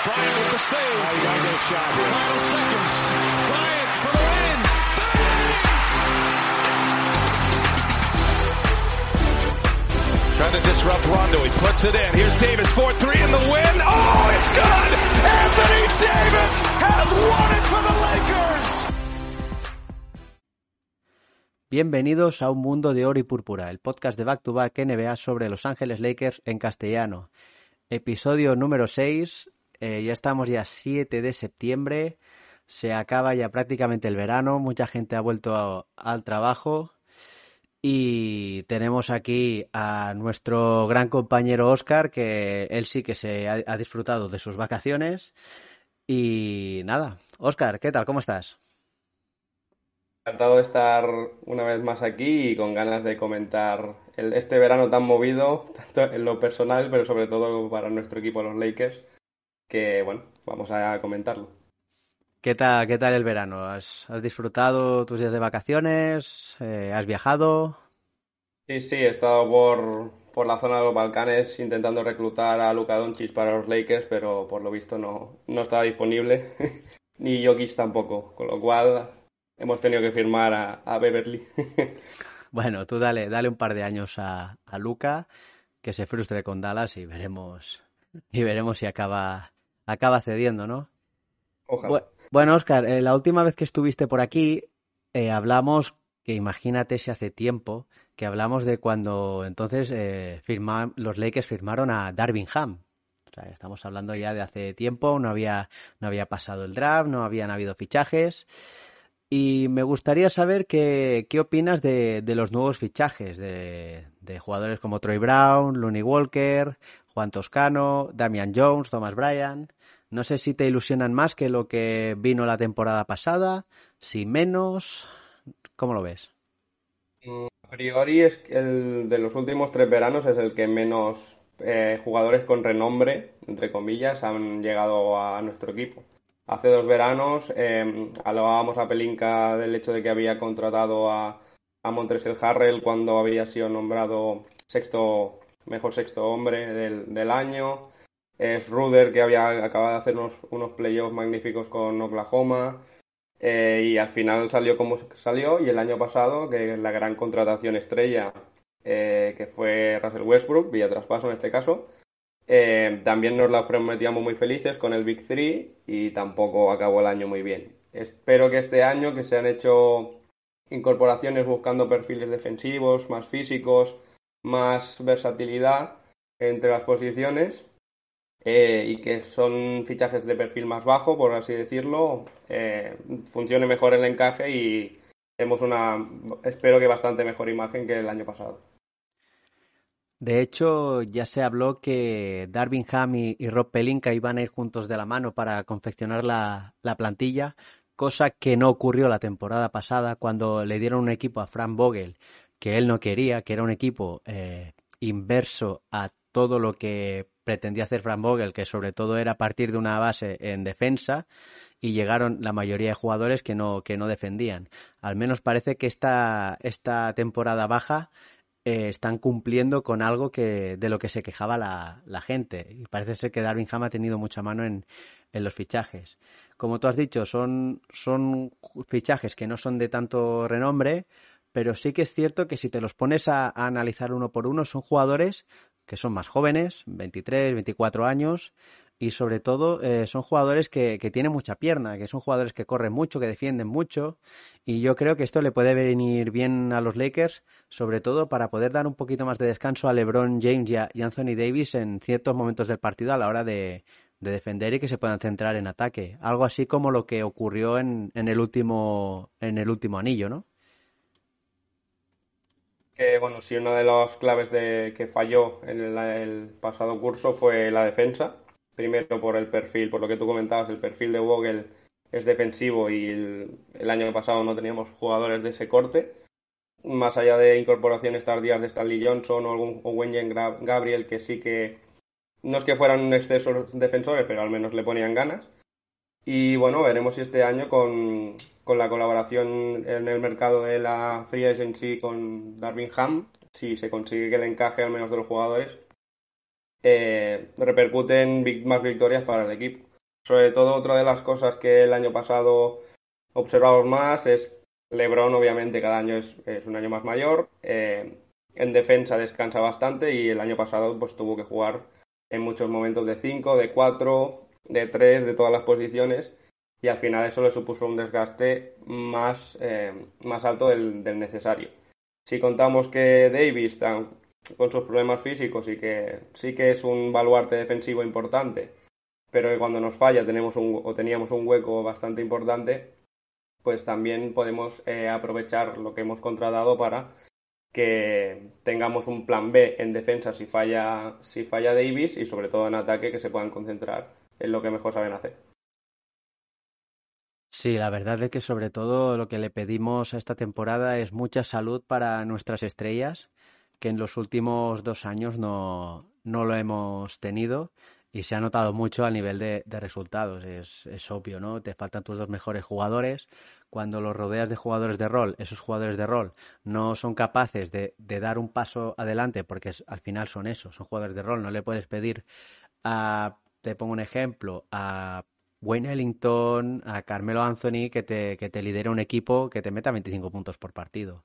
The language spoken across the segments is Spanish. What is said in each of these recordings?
Bryant with the save. Final seconds. Bryant for the win. Trying to disrupt Rondo. He puts it in. Here's Davis 4-3 in the win. Oh, it's good! Anthony Davis has won it for the Lakers! Bienvenidos a Un Mundo de Oro y Púrpura, el podcast de Back to Back NBA sobre Los Ángeles Lakers en castellano. Episodio número 6. Eh, ya estamos ya 7 de septiembre. Se acaba ya prácticamente el verano. Mucha gente ha vuelto al trabajo. Y tenemos aquí a nuestro gran compañero Oscar, que él sí que se ha, disfrutado de sus vacaciones. Y nada, Oscar, ¿qué tal? ¿Cómo estás? Encantado de estar una vez más aquí y con ganas de comentar este verano tan movido, tanto en lo personal, pero sobre todo para nuestro equipo, los Lakers, que bueno, vamos a comentarlo. ¿Qué tal, qué tal el verano? ¿Has, has disfrutado tus días de vacaciones? Eh, ¿Has viajado? Sí, sí, he estado por, por la zona de los Balcanes intentando reclutar a Luka Doncic para los Lakers, pero por lo visto no, no estaba disponible, ni Jokic tampoco, con lo cual hemos tenido que firmar a, a Beverly. Bueno, tú dale, dale un par de años a, a Luca, que se frustre con Dallas y veremos, y veremos si acaba, acaba cediendo, ¿no? Ojalá. Bu- Bueno, Oscar, eh, la última vez que estuviste por aquí, eh, hablamos, que imagínate si hace tiempo, que hablamos de cuando entonces eh, firma- los Lakers firmaron a Darvin Ham. O sea, estamos hablando ya de hace tiempo, no había, no había pasado el draft, no habían habido fichajes. Y me gustaría saber qué, qué opinas de, de los nuevos fichajes, de, de jugadores como Troy Brown, Looney Walker, Juan Toscano, Damian Jones, Thomas Bryan. No sé si te ilusionan más que lo que vino la temporada pasada, si menos. ¿Cómo lo ves? A priori es el de los últimos tres veranos es el que menos eh, jugadores con renombre, entre comillas, han llegado a nuestro equipo. Hace dos veranos eh, alabábamos a Pelinka del hecho de que había contratado a, a Montrezl Harrell cuando había sido nombrado sexto, mejor sexto hombre del, del año. Es Ruder que había acabado de hacer unos, playoffs magníficos con Oklahoma. Eh, y al final salió como salió y el año pasado, que la gran contratación estrella, eh, que fue Russell Westbrook, vía traspaso en este caso, eh, también nos la prometíamos muy felices con el Big Three y tampoco acabó el año muy bien. Espero que este año que se han hecho incorporaciones buscando perfiles defensivos, más físicos, más versatilidad entre las posiciones, eh, y que son fichajes de perfil más bajo, por así decirlo, eh, funcione mejor el encaje y tenemos una, espero que bastante mejor imagen que el año pasado. De hecho, ya se habló que Darvin Ham y, y Rob Pelinka iban a ir juntos de la mano para confeccionar la, la plantilla, cosa que no ocurrió la temporada pasada cuando le dieron un equipo a Frank Vogel que él no quería, que era un equipo eh, inverso a todo lo que pretendía hacer Frank Vogel, que sobre todo era partir de una base en defensa, y llegaron la mayoría de jugadores que no, que no defendían. Al menos parece que esta, esta temporada baja eh, están cumpliendo con algo que de lo que se quejaba la, la gente. Y parece ser que Darwin Ham ha tenido mucha mano en, en los fichajes. Como tú has dicho, son, son fichajes que no son de tanto renombre, pero sí que es cierto que si te los pones a, analizar uno por uno, son jugadores que son más jóvenes, 23, 24 años, y sobre todo eh, son jugadores que, que, tienen mucha pierna, que son jugadores que corren mucho, que defienden mucho, y yo creo que esto le puede venir bien a los Lakers, sobre todo para poder dar un poquito más de descanso a LeBron James y Anthony Davis en ciertos momentos del partido a la hora de, de, defender y que se puedan centrar en ataque. Algo así como lo que ocurrió en, en el último en el último anillo, ¿no? Bueno, sí, una de las claves de que falló en el, el pasado curso fue la defensa. Primero por el perfil, por lo que tú comentabas, el perfil de Vogel es defensivo y el, año pasado no teníamos jugadores de ese corte. Más allá de incorporaciones tardías de Stanley Johnson o algún o Wenyen Gabriel, que sí que no es que fueran un defensores, pero al menos le ponían ganas. Y bueno, veremos si este año con, con la colaboración en el mercado de la Free Agency con Darvin Ham, si se consigue que el encaje al menos de los jugadores, eh, repercute en más victorias para el equipo. Sobre todo, otra de las cosas que el año pasado observamos más es LeBron, obviamente, cada año es, un año más mayor. Eh, en defensa descansa bastante y el año pasado pues tuvo que jugar en muchos momentos de 5, de 4, de 3, de todas las posiciones y al final eso le supuso un desgaste más, eh, más alto del, necesario. Si contamos que Davis, con sus problemas físicos y que sí que es un baluarte defensivo importante, pero que cuando nos falla tenemos un, o teníamos un hueco bastante importante, pues también podemos eh, aprovechar lo que hemos contratado para que tengamos un plan B en defensa si falla, si falla Davis y sobre todo en ataque que se puedan concentrar en lo que mejor saben hacer. Sí, la verdad es que sobre todo lo que le pedimos a esta temporada es mucha salud para nuestras estrellas, que en los últimos dos años no, no lo hemos tenido y se ha notado mucho a nivel de, resultados. Es, obvio, ¿no? Te faltan tus dos mejores jugadores. Cuando los rodeas de jugadores de rol, esos jugadores de rol no son capaces de, dar un paso adelante, porque al final son esos, son jugadores de rol. No le puedes pedir a, te pongo un ejemplo, a Wayne Ellington, a Carmelo Anthony, que te, que te lidere un equipo que te meta 25 puntos por partido.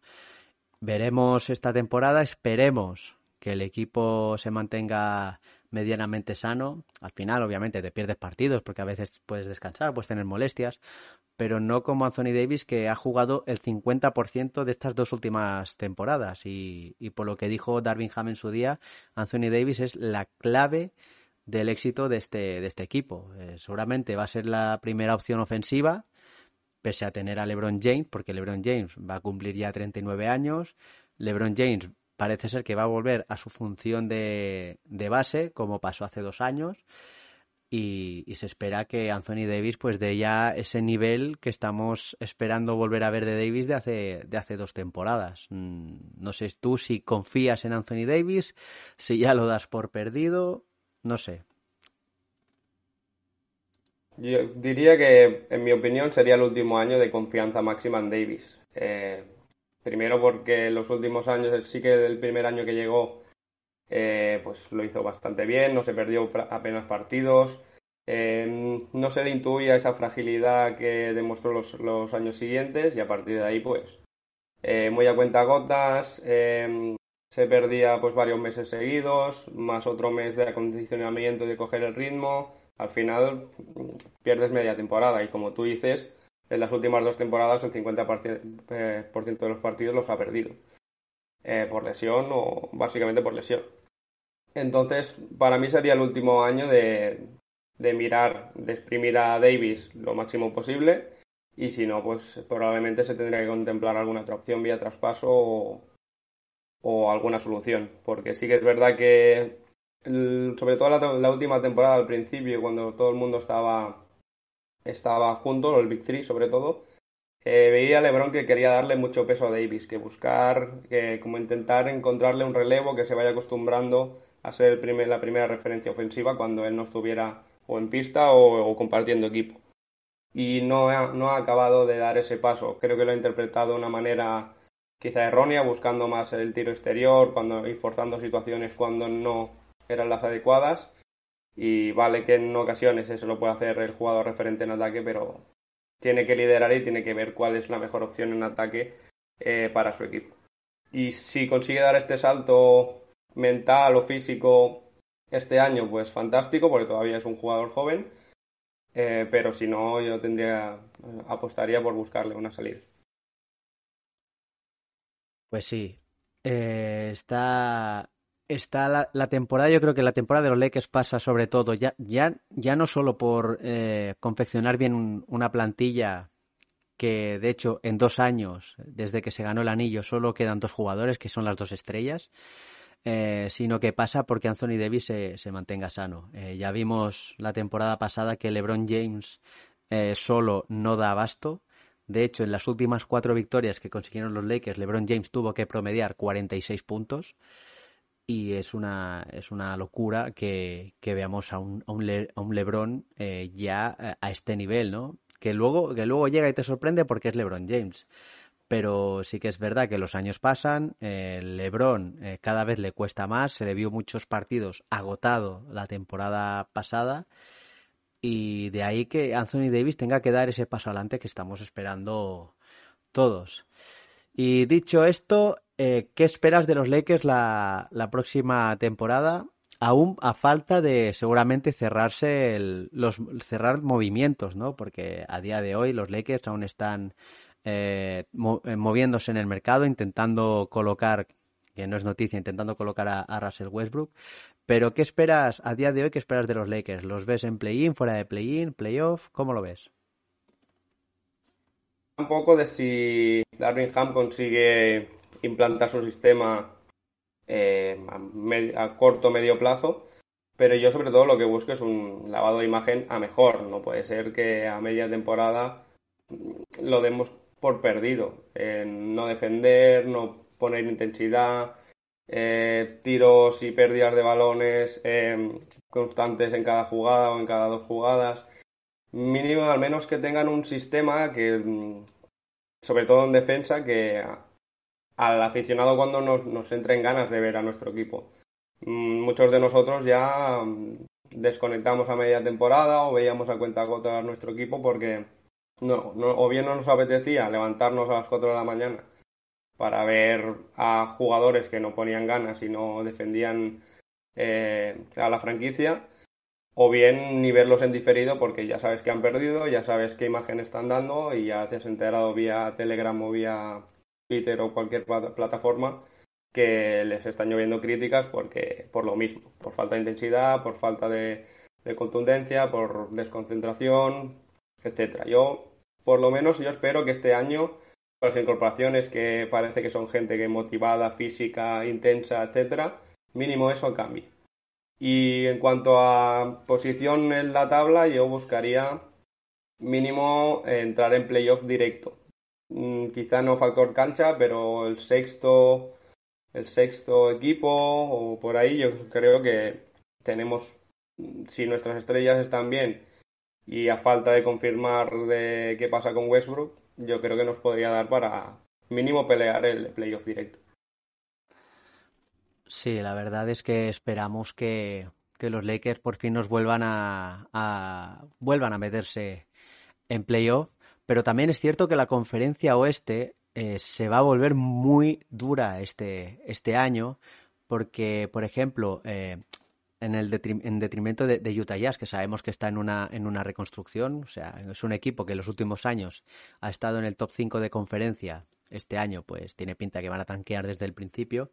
Veremos esta temporada, esperemos que el equipo se mantenga medianamente sano. Al final, obviamente, te pierdes partidos porque a veces puedes descansar, puedes tener molestias, pero no como Anthony Davis que ha jugado el 50% de estas dos últimas temporadas. Y, por lo que dijo Darwin Ham en su día, Anthony Davis es la clave del éxito de este, de este equipo. Eh, seguramente va a ser la primera opción ofensiva, pese a tener a LeBron James, porque LeBron James va a cumplir ya 39 años. LeBron James parece ser que va a volver a su función de, de base, como pasó hace dos años. Y, se espera que Anthony Davis pues dé ya ese nivel que estamos esperando volver a ver de Davis de hace, de hace dos temporadas. Mm, no sé tú si confías en Anthony Davis, si ya lo das por perdido, no sé. Yo diría que, en mi opinión, sería el último año de confianza máxima en Davis. Eh, Primero porque los últimos años, sí que el primer año que llegó, eh, pues lo hizo bastante bien, no se perdió apenas partidos. Eh, no se le intuía esa fragilidad que demostró los, los, años siguientes y a partir de ahí, pues, eh, muy a cuenta gotas, se perdía pues varios meses seguidos, más otro mes de acondicionamiento y de coger el ritmo. Al final pierdes media temporada y como tú dices, en las últimas dos temporadas el 50% eh, de los partidos los ha perdido. Eh, por lesión o básicamente por lesión. Entonces, para mí sería el último año de, de mirar, de exprimir a Davis lo máximo posible y si no, pues probablemente se tendría que contemplar alguna otra opción vía traspaso o, o alguna solución. Porque sí que es verdad que, sobre todo la, la, última temporada al principio, cuando todo el mundo estaba estaba junto, el Big Three sobre todo, eh, veía a LeBron que quería darle mucho peso a Davis, que buscar, como intentar encontrarle un relevo que se vaya acostumbrando a ser el primer, la primera referencia ofensiva cuando él no estuviera o en pista o, compartiendo equipo. Y no ha, no ha acabado de dar ese paso. Creo que lo ha interpretado de una manera quizá errónea, buscando más el tiro exterior cuando, y forzando situaciones cuando no eran las adecuadas. Y vale que en ocasiones eso lo puede hacer el jugador referente en ataque, pero tiene que liderar y tiene que ver cuál es la mejor opción en ataque eh, para su equipo. Y si consigue dar este salto mental o físico este año, pues fantástico, porque todavía es un jugador joven. Eh, pero si no, yo tendría apostaría por buscarle una salida. Pues sí, eh, está está la, temporada, yo creo que la temporada de los Lakers pasa sobre todo, ya, no solo por eh, confeccionar bien una plantilla que de hecho en dos años, desde que se ganó el anillo, solo quedan dos jugadores, que son las dos estrellas, eh, sino que pasa porque Anthony Davis se, se mantenga sano. Ya vimos la temporada pasada que LeBron James solo no da abasto. De hecho, en las últimas cuatro victorias que consiguieron los Lakers, LeBron James tuvo que promediar 46 puntos y es una, es una locura que, que veamos a un, a un, a un Lebron eh, ya a este nivel, ¿no? Que luego, que luego llega y te sorprende porque es Lebron James. Pero sí que es verdad que los años pasan, eh, Lebron eh, cada vez le cuesta más, se le vio muchos partidos agotado la temporada pasada y de ahí que Anthony Davis tenga que dar ese paso adelante que estamos esperando todos. Y dicho esto, eh, ¿qué esperas de los Lakers la, próxima temporada? Aún a falta de seguramente cerrarse los cerrar movimientos, ¿no? Porque a día de hoy los Lakers aún están eh, eh, moviéndose en el mercado, intentando colocar, que no es noticia, intentando colocar a, Russell Westbrook. Pero ¿qué esperas a día de hoy? ¿Qué esperas de los Lakers? ¿Los ves en play-in, fuera de play-in, playoff? ¿Cómo lo ves? Un poco de si Darwin Ham consigue implantar su sistema eh, a, a corto medio plazo. Pero yo sobre todo lo que busco es un lavado de imagen a mejor. No puede ser que a media temporada lo demos por perdido. no defender, no poner intensidad, eh, tiros y pérdidas de balones em, constantes en cada jugada o en cada dos jugadas. Mínimo, al menos que tengan un sistema que, mm, sobre todo en defensa, que al aficionado cuando nos, nos entre en ganas de ver a nuestro equipo. Mm, muchos de nosotros ya mm, desconectamos a media temporada o veíamos a cuenta gota a nuestro equipo porque no, o bien no nos apetecía levantarnos a las 4 de la mañana para ver a jugadores que no ponían ganas y no defendían eh, a la franquicia, o bien ni verlos en diferido porque ya sabes que han perdido, ya sabes qué imagen están dando y ya te has enterado vía Telegram o vía Twitter o cualquier plataforma que les están lloviendo críticas porque por lo mismo, por falta de intensidad, por falta de contundencia, por desconcentración, etcétera. Yo, por lo menos, yo espero que este año, las incorporaciones que parece que son gente que motivada, física, intensa, etcétera, mínimo eso cambie. Y en cuanto a posición en la tabla, yo buscaría mínimo entrar en playoff directo. Mm, quizá no factor cancha, pero el sexto, el sexto equipo o por ahí, yo creo que tenemos, si nuestras estrellas están bien y a falta de confirmar de qué pasa con Westbrook, yo creo que nos podría dar para mínimo pelear el playoff directo. Sí, la verdad es que esperamos que, los Lakers por fin nos vuelvan a, vuelvan a meterse en playoff, pero también es cierto que la conferencia oeste eh, se va a volver muy dura este, este año, porque, por ejemplo, eh, en, el en detrimento de, Utah Jazz, que sabemos que está en una, en una reconstrucción. O sea, es un equipo que en los últimos años ha estado en el top 5 de conferencia. Este año, pues tiene pinta que van a tanquear desde el principio.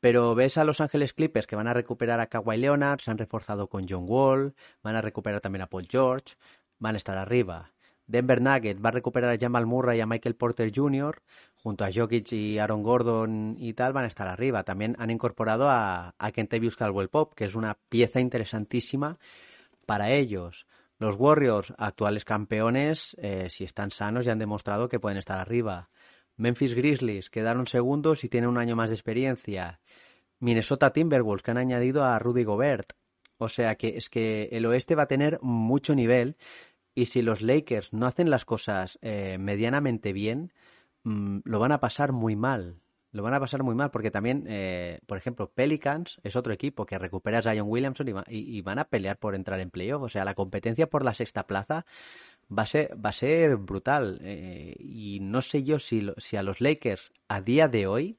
Pero ves a Los Ángeles Clippers que van a recuperar a Kawhi Leonard, se han reforzado con John Wall, van a recuperar también a Paul George, van a estar arriba. Denver Nuggets va a recuperar a Jamal Murray y a Michael Porter Jr. junto a Jokic y Aaron Gordon y tal van a estar arriba. También han incorporado a, a Kentavious Caldwell Pop, que es una pieza interesantísima para ellos. Los Warriors, actuales campeones, eh, si están sanos ya han demostrado que pueden estar arriba. Memphis Grizzlies quedaron segundos y tienen un año más de experiencia. Minnesota Timberwolves que han añadido a Rudy Gobert. O sea que es que el oeste va a tener mucho nivel y si los Lakers no hacen las cosas eh, medianamente bien, mm, lo van a pasar muy mal. Lo van a pasar muy mal porque también, eh, por ejemplo, Pelicans es otro equipo que recupera a Zion Williamson y, van a pelear por entrar en playoff. O sea, la competencia por la sexta plaza va a ser, va a ser brutal. Eh, y no sé yo si, si a los Lakers a día de hoy,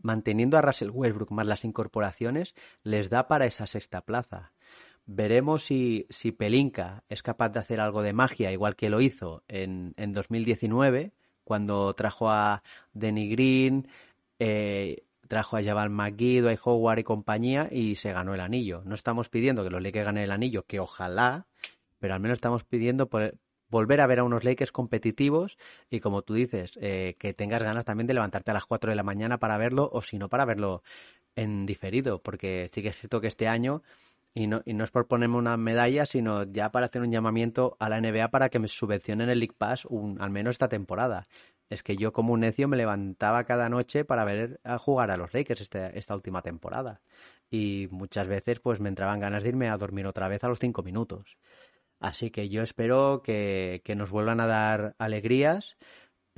manteniendo a Russell Westbrook más las incorporaciones, les da para esa sexta plaza. Veremos si, si Pelinka es capaz de hacer algo de magia, igual que lo hizo en, en 2019, cuando trajo a Denny Green, eh, trajo a Jabal McGee, Dwight Howard y compañía y se ganó el anillo. No estamos pidiendo que los Lakers ganen el anillo, que ojalá, pero al menos estamos pidiendo volver a ver a unos Lakers competitivos y como tú dices, eh, que tengas ganas también de levantarte a las 4 de la mañana para verlo o si no para verlo en diferido, porque sí que es cierto que este año y no, y no es por ponerme una medalla, sino ya para hacer un llamamiento a la NBA para que me subvencionen el League Pass un, al menos esta temporada. Es que yo como un necio me levantaba cada noche para ver a jugar a los Lakers este, esta última temporada. Y muchas veces pues me entraban ganas de irme a dormir otra vez a los cinco minutos. Así que yo espero que, que nos vuelvan a dar alegrías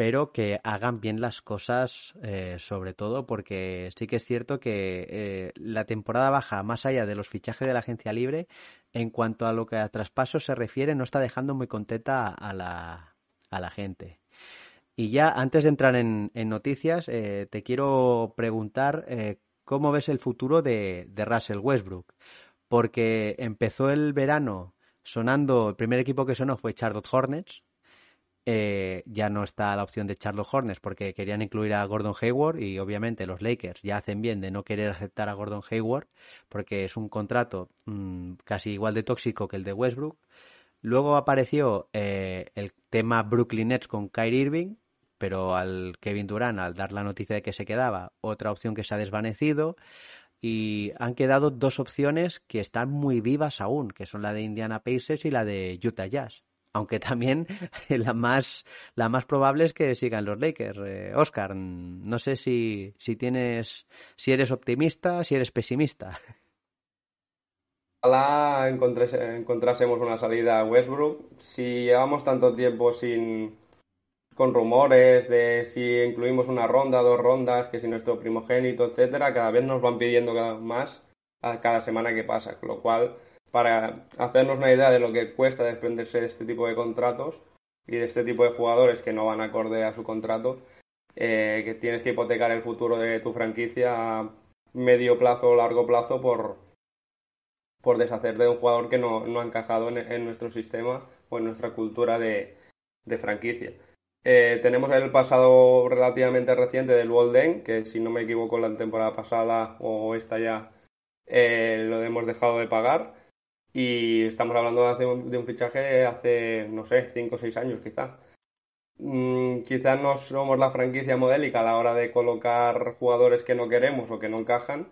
pero que hagan bien las cosas, eh, sobre todo porque sí que es cierto que eh, la temporada baja, más allá de los fichajes de la agencia libre, en cuanto a lo que a traspasos se refiere, no está dejando muy contenta a la, a la gente. Y ya antes de entrar en, noticias, eh, te quiero preguntar cómo ves el futuro de, de Russell Westbrook, porque empezó el verano sonando, el primer equipo que sonó fue Charlotte Hornets, eh, ya no está la opción de Charlotte Hornets porque querían incluir a Gordon Hayward y obviamente los Lakers ya hacen bien de no querer aceptar a Gordon Hayward porque es un contrato mm, casi igual de tóxico que el de Westbrook. Luego apareció eh, el tema Brooklyn Nets con Kyrie Irving, pero al Kevin Durant, al dar la noticia de que se quedaba, otra opción que se ha desvanecido y han quedado dos opciones que están muy vivas aún, que son la de Indiana Pacers y la de Utah Jazz aunque también la más, la más probable es que sigan los Lakers. Eh, Oscar, no sé si, si tienes, si eres optimista, si eres pesimista. Ojalá encontrásemos una salida a Westbrook. Si llevamos tanto tiempo sin con rumores de si incluimos una ronda, dos rondas, que si nuestro primogénito, etcétera, cada vez nos van pidiendo más a cada semana que pasa, con lo cual para hacernos una idea de lo que cuesta desprenderse de este tipo de contratos y de este tipo de jugadores que no van acorde a su contrato, eh, que tienes que hipotecar el futuro de tu franquicia a medio plazo o largo plazo por, por deshacerte de un jugador que no, ha encajado en, nuestro sistema o en nuestra cultura de, franquicia. Eh, tenemos el pasado relativamente reciente del Walden, que si no me equivoco la temporada pasada o esta ya eh, lo hemos dejado de pagar. Y estamos hablando de, un, de fichaje hace, no sé, 5 o 6 años quizá. Mm, quizás no somos la franquicia modélica a la hora de colocar jugadores que no queremos o que no encajan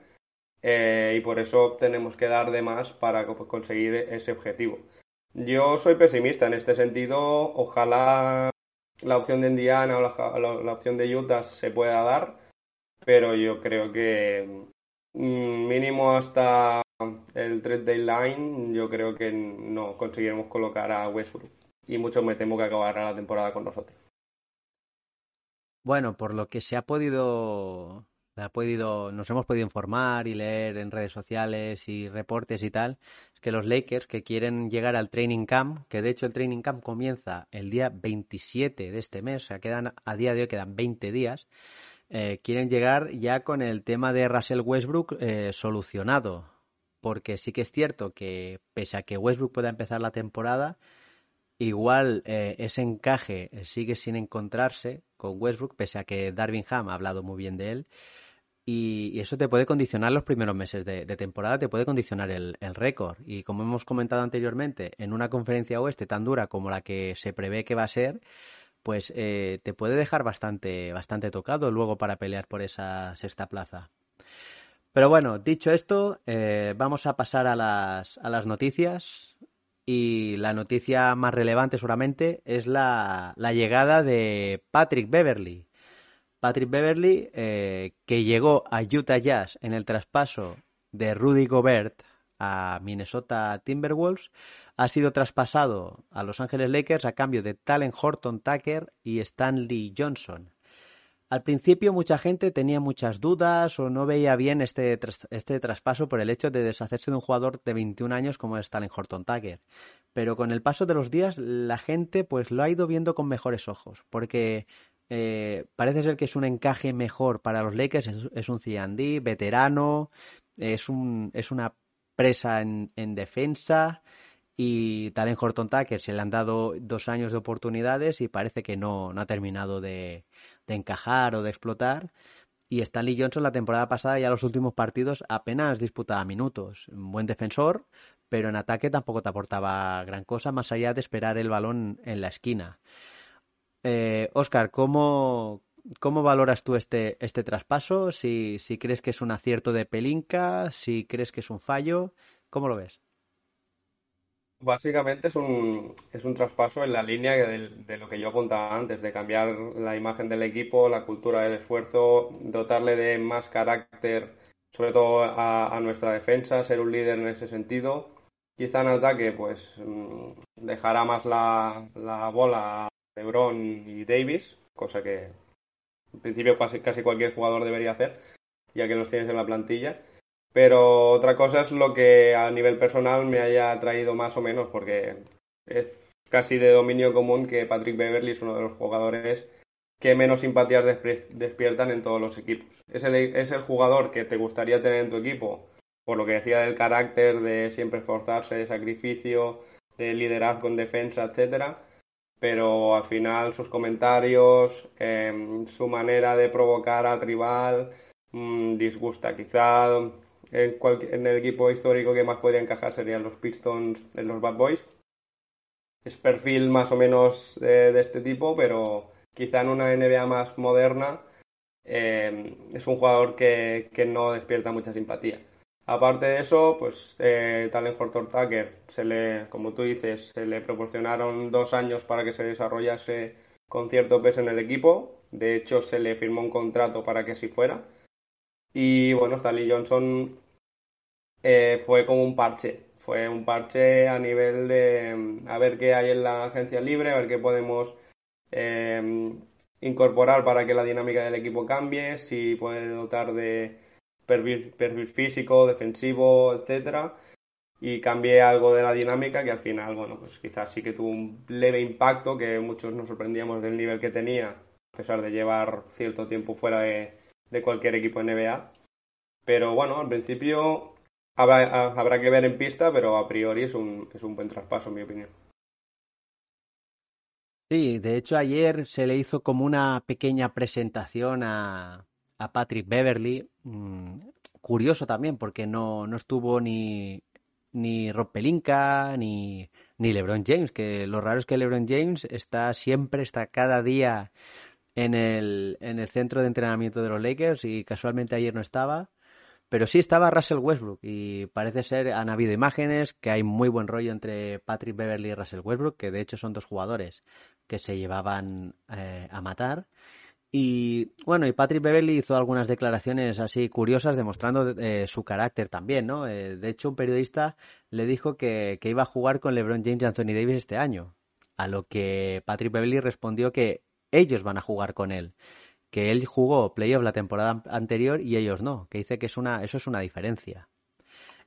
eh, y por eso tenemos que dar de más para conseguir ese objetivo. Yo soy pesimista en este sentido. Ojalá la opción de Indiana o la opción de Utah se pueda dar, pero yo creo que mm, mínimo hasta el trade deadline, yo creo que no conseguiremos colocar a Westbrook. Y mucho me temo que acabará la temporada con nosotros. Bueno, por lo que se ha podido, ha podido, nos hemos podido informar y leer en redes sociales y reportes y tal, es que los Lakers que quieren llegar al training camp, que de hecho el training camp comienza el día 27 de este mes, o sea, quedan a día de hoy quedan 20 días, eh, quieren llegar ya con el tema de Russell Westbrook eh, solucionado porque sí que es cierto que pese a que Westbrook pueda empezar la temporada, igual eh, ese encaje sigue sin encontrarse con Westbrook, pese a que Darvin Ham ha hablado muy bien de él. Y, eso te puede condicionar los primeros meses de, temporada, te puede condicionar el, récord. Y como hemos comentado anteriormente, en una conferencia oeste tan dura como la que se prevé que va a ser, pues eh, te puede dejar bastante, bastante tocado luego para pelear por esa sexta plaza. Pero bueno, dicho esto, eh, vamos a pasar a las, noticias. Y la noticia más relevante seguramente es la, llegada de Patrick Beverly. Patrick Beverly, eh, que llegó a Utah Jazz en el traspaso de Rudy Gobert a Minnesota Timberwolves, ha sido traspasado a Los Ángeles Lakers a cambio de Talen Horton Tucker y Stanley Johnson. Al principio mucha gente tenía muchas dudas o no veía bien este, este traspaso por el hecho de deshacerse de un jugador de 21 años como es Stalin Horton Tucker. Pero con el paso de los días la gente pues lo ha ido viendo con mejores ojos porque eh, parece ser que es un encaje mejor para los Lakers, es, un C&D veterano, es, un, es una presa en, en defensa y tal en Horton Tucker se le han dado dos años de oportunidades y parece que no, no ha terminado de, encajar o de explotar. Y Stanley Johnson la temporada pasada ya los últimos partidos apenas disputaba minutos. Buen defensor, pero en ataque tampoco te aportaba gran cosa más allá de esperar el balón en la esquina. Eh, Oscar, ¿cómo, ¿cómo valoras tú este, este traspaso? Si, si crees que es un acierto de Pelinka, si crees que es un fallo, ¿cómo lo ves? Básicamente es un, es un traspaso en la línea de, lo que yo apuntaba antes, de cambiar la imagen del equipo, la cultura del esfuerzo, dotarle de más carácter, sobre todo a, nuestra defensa, ser un líder en ese sentido. Quizá en ataque, pues mm, dejará más la, la bola a LeBron y Davis, cosa que en principio casi, casi cualquier jugador debería hacer, ya que los tienes en la plantilla. Pero otra cosa es lo que a nivel personal me haya traído más o menos, porque es casi de dominio común que Patrick Beverly es uno de los jugadores que menos simpatías despiertan en todos los equipos. Es el, es el jugador que te gustaría tener en tu equipo, por lo que decía del carácter, de siempre esforzarse, de sacrificio, de liderazgo en defensa, etcétera. Pero al final sus comentarios, em, su manera de provocar al rival, mmm, disgusta. Quizá en, en, el equipo histórico que más podría encajar serían los Pistons en los Bad Boys. Es perfil más o menos de, de este tipo, pero quizá en una NBA más moderna eh, es un jugador que, que, no despierta mucha simpatía. Aparte de eso, pues eh, Talent Horton Tucker, se le, como tú dices, se le proporcionaron dos años para que se desarrollase con cierto peso en el equipo. De hecho, se le firmó un contrato para que así fuera. Y bueno, Stanley Johnson eh, fue como un parche. Fue un parche a nivel de a ver qué hay en la agencia libre, a ver qué podemos eh, incorporar para que la dinámica del equipo cambie, si puede dotar de perfil, perfil físico, defensivo, etcétera, y cambie algo de la dinámica que al final, bueno, pues quizás sí que tuvo un leve impacto que muchos nos sorprendíamos del nivel que tenía, a pesar de llevar cierto tiempo fuera de, de cualquier equipo NBA. Pero bueno, al principio habrá, que ver en pista, pero a priori es un, es un buen traspaso, en mi opinión. Sí, de hecho ayer se le hizo como una pequeña presentación a, a Patrick Beverly. Mm, curioso también, porque no, no estuvo ni, ni Rob Pelinka, ni, ni LeBron James, que lo raro es que LeBron James está siempre, está cada día en el, en el centro de entrenamiento de los Lakers y casualmente ayer no estaba. Pero sí estaba Russell Westbrook y parece ser, han habido imágenes que hay muy buen rollo entre Patrick Beverly y Russell Westbrook, que de hecho son dos jugadores que se llevaban eh, a matar. Y bueno, y Patrick Beverly hizo algunas declaraciones así curiosas demostrando eh, su carácter también, ¿no? Eh, de hecho, un periodista le dijo que, que, iba a jugar con LeBron James y Anthony Davis este año, a lo que Patrick Beverly respondió que ellos van a jugar con él, que él jugó playoff la temporada anterior y ellos no, que dice que es una, eso es una diferencia.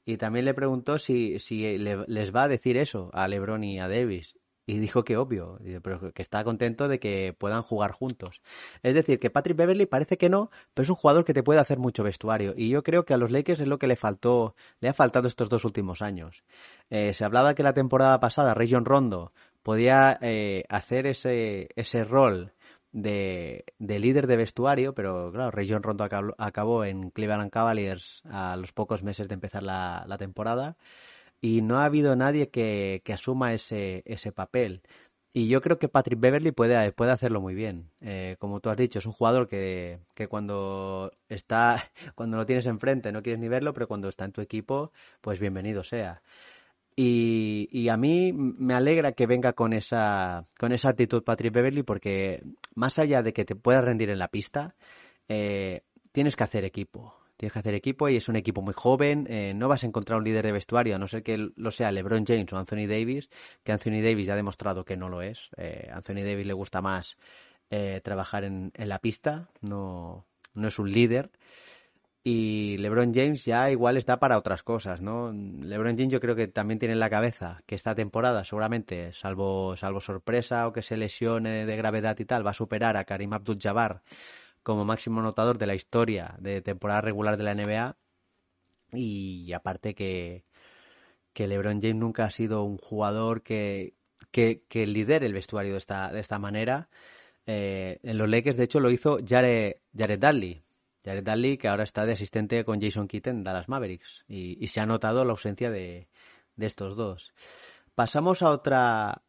Y también le preguntó si, si le, les va a decir eso a LeBron y a Davis y dijo que obvio, pero que está contento de que puedan jugar juntos. Es decir, que Patrick Beverly parece que no, pero es un jugador que te puede hacer mucho vestuario. Y yo creo que a los Lakers es lo que le faltó, le ha faltado estos dos últimos años. Eh, se hablaba que la temporada pasada Region Rondo podía eh, hacer ese, ese rol de, de, líder de vestuario, pero claro, Region Rondo acabó, en Cleveland Cavaliers a los pocos meses de empezar la, la temporada y no ha habido nadie que, que asuma ese, ese papel. Y yo creo que Patrick Beverly puede, puede hacerlo muy bien. Eh, como tú has dicho, es un jugador que, que, cuando está, cuando lo tienes enfrente no quieres ni verlo, pero cuando está en tu equipo, pues bienvenido sea. Y, a mí me alegra que venga con esa, con esa actitud Patrick Beverly, porque más allá de que te puedas rendir en la pista, eh, tienes que hacer equipo. Tienes que hacer equipo y es un equipo muy joven. Eh, no vas a encontrar un líder de vestuario, a no ser que lo sea LeBron James o Anthony Davis, que Anthony Davis ya ha demostrado que no lo es. Eh, Anthony Davis le gusta más eh, trabajar en, la pista, no es un líder. Y LeBron James ya igual está para otras cosas, ¿no? LeBron James yo creo que también tiene en la cabeza que esta temporada seguramente, salvo, salvo sorpresa o que se lesione de gravedad y tal, va a superar a Karim Abdul-Jabbar como máximo anotador de la historia de temporada regular de la NBA. Y aparte que, que LeBron James nunca ha sido un jugador que, que, que lidere el vestuario de esta, de esta manera. Eh, en los Lakers, de hecho, lo hizo Jared, Jared Dudley. Jared Dudley, que ahora está de asistente con Jason Kidd en Dallas Mavericks. Y, se ha notado la ausencia de, estos dos. Pasamos a otra,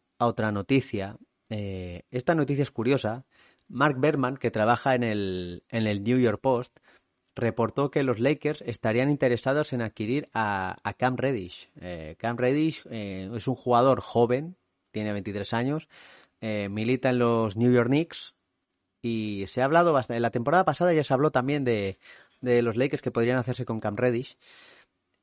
noticia. Eh, esta noticia es curiosa Mark Berman, que trabaja en el, New York Post, reportó que los Lakers estarían interesados en adquirir a, Cam Reddish. Eh, Cam Reddish eh, es un jugador joven, tiene 23 años, milita en los New York Knicks y se ha hablado bastante. En la temporada pasada ya se habló también de, de los Lakers que podrían hacerse con Cam Reddish.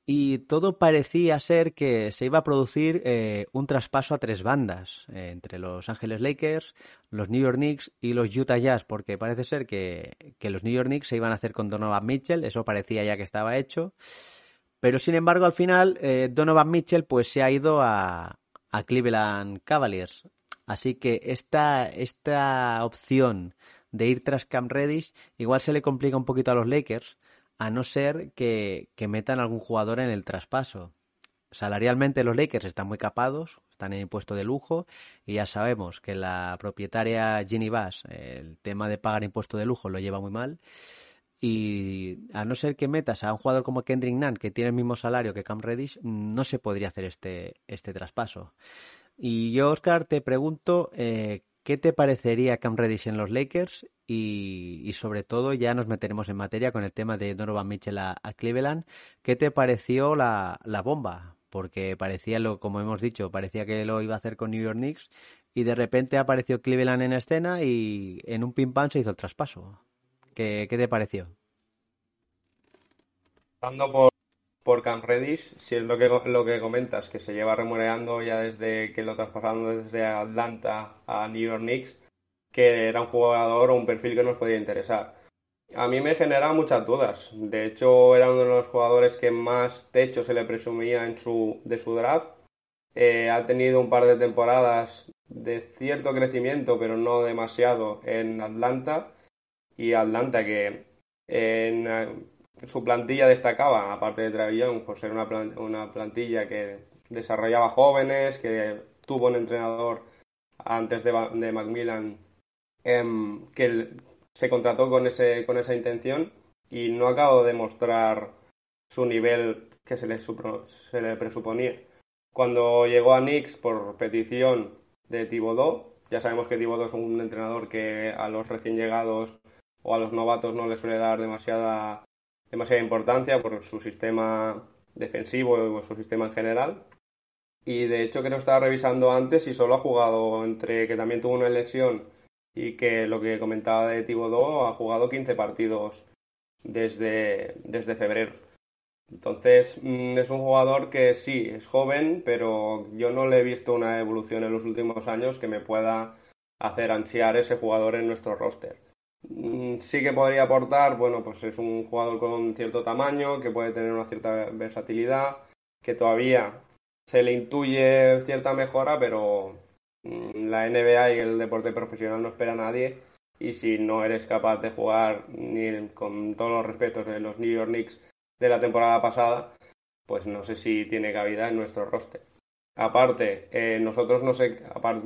y todo parecía ser que se iba a producir eh, un traspaso a tres bandas, eh, entre los Ángeles Lakers, los New York Knicks y los Utah Jazz, porque parece ser que, los New York Knicks se iban a hacer con Donovan Mitchell, eso parecía ya que estaba hecho, pero sin embargo al final eh, Donovan Mitchell pues se ha ido a, a Cleveland Cavaliers, así que esta, esta opción de ir tras Cam Reddish igual se le complica un poquito a los Lakers, a no ser que, metan algún jugador en el traspaso. Salarialmente los Lakers están muy capados, están en impuesto de lujo y ya sabemos que la propietaria Ginny Bass el tema de pagar impuesto de lujo lo lleva muy mal y a no ser que metas a un jugador como Kendrick Nunn que tiene el mismo salario que Cam Reddish no se podría hacer este, este traspaso. Y yo, Oscar, te pregunto eh, ¿Qué te parecería Cam Reddish en los Lakers? Y, sobre todo, ya nos meteremos en materia con el tema de Donovan Mitchell a, Cleveland. ¿Qué te pareció la, bomba? Porque parecía, lo, como hemos dicho, parecía que lo iba a hacer con New York Knicks y de repente apareció Cleveland en escena y en un pim pam se hizo el traspaso. ¿Qué, qué te pareció? Dando por por Cam Reddish, si es lo que, lo que comentas, que se lleva remuneando ya desde que lo traspasaron desde Atlanta a New York Knicks, que era un jugador o un perfil que nos podía interesar. A mí me genera muchas dudas. De hecho, era uno de los jugadores que más techo se le presumía en su, de su draft. Eh, ha tenido un par de temporadas de cierto crecimiento, pero no demasiado en Atlanta. Y Atlanta que en, su plantilla destacaba, aparte de Travillón, por ser una, una plantilla que desarrollaba jóvenes, que tuvo un entrenador antes de, Macmillan em, que se contrató con, ese, con esa intención y no acabó de mostrar su nivel que se le, se le presuponía. Cuando llegó a Knicks por petición de Thibodeau, ya sabemos que Thibodeau es un entrenador que a los recién llegados o a los novatos no le suele dar demasiada demasiada importancia por su sistema defensivo o su sistema en general. Y de hecho que lo estaba revisando antes y solo ha jugado entre que también tuvo una lesión y que lo que comentaba de Thibodeau ha jugado 15 partidos desde, desde febrero. Entonces mm, es un jugador que sí, es joven, pero yo no le he visto una evolución en los últimos años que me pueda hacer ansiar ese jugador en nuestro roster. Mm, sí que podría aportar, bueno, pues es un jugador con cierto tamaño, que puede tener una cierta versatilidad, que todavía se le intuye cierta mejora, pero mm, la NBA y el deporte profesional no espera a nadie. Y si no eres capaz de jugar ni con todos los respetos de los New York Knicks de la temporada pasada, pues no sé si tiene cabida en nuestro roster. Aparte, eh, nosotros no sé, aparte,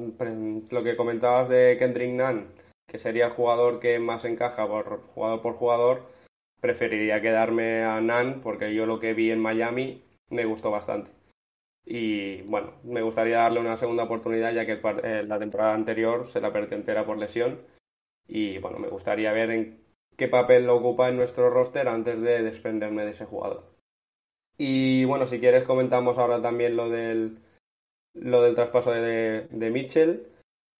lo que comentabas de Kendrick Nunn, que sería el jugador que más encaja por jugador por jugador, preferiría quedarme a Nan porque yo lo que vi en Miami me gustó bastante. Y bueno, me gustaría darle una segunda oportunidad ya que eh, la temporada anterior se la perdió entera por lesión. Y bueno, me gustaría ver en qué papel lo ocupa en nuestro roster antes de desprenderme de ese jugador. Y bueno, si quieres comentamos ahora también lo del, lo del traspaso de, de Mitchell.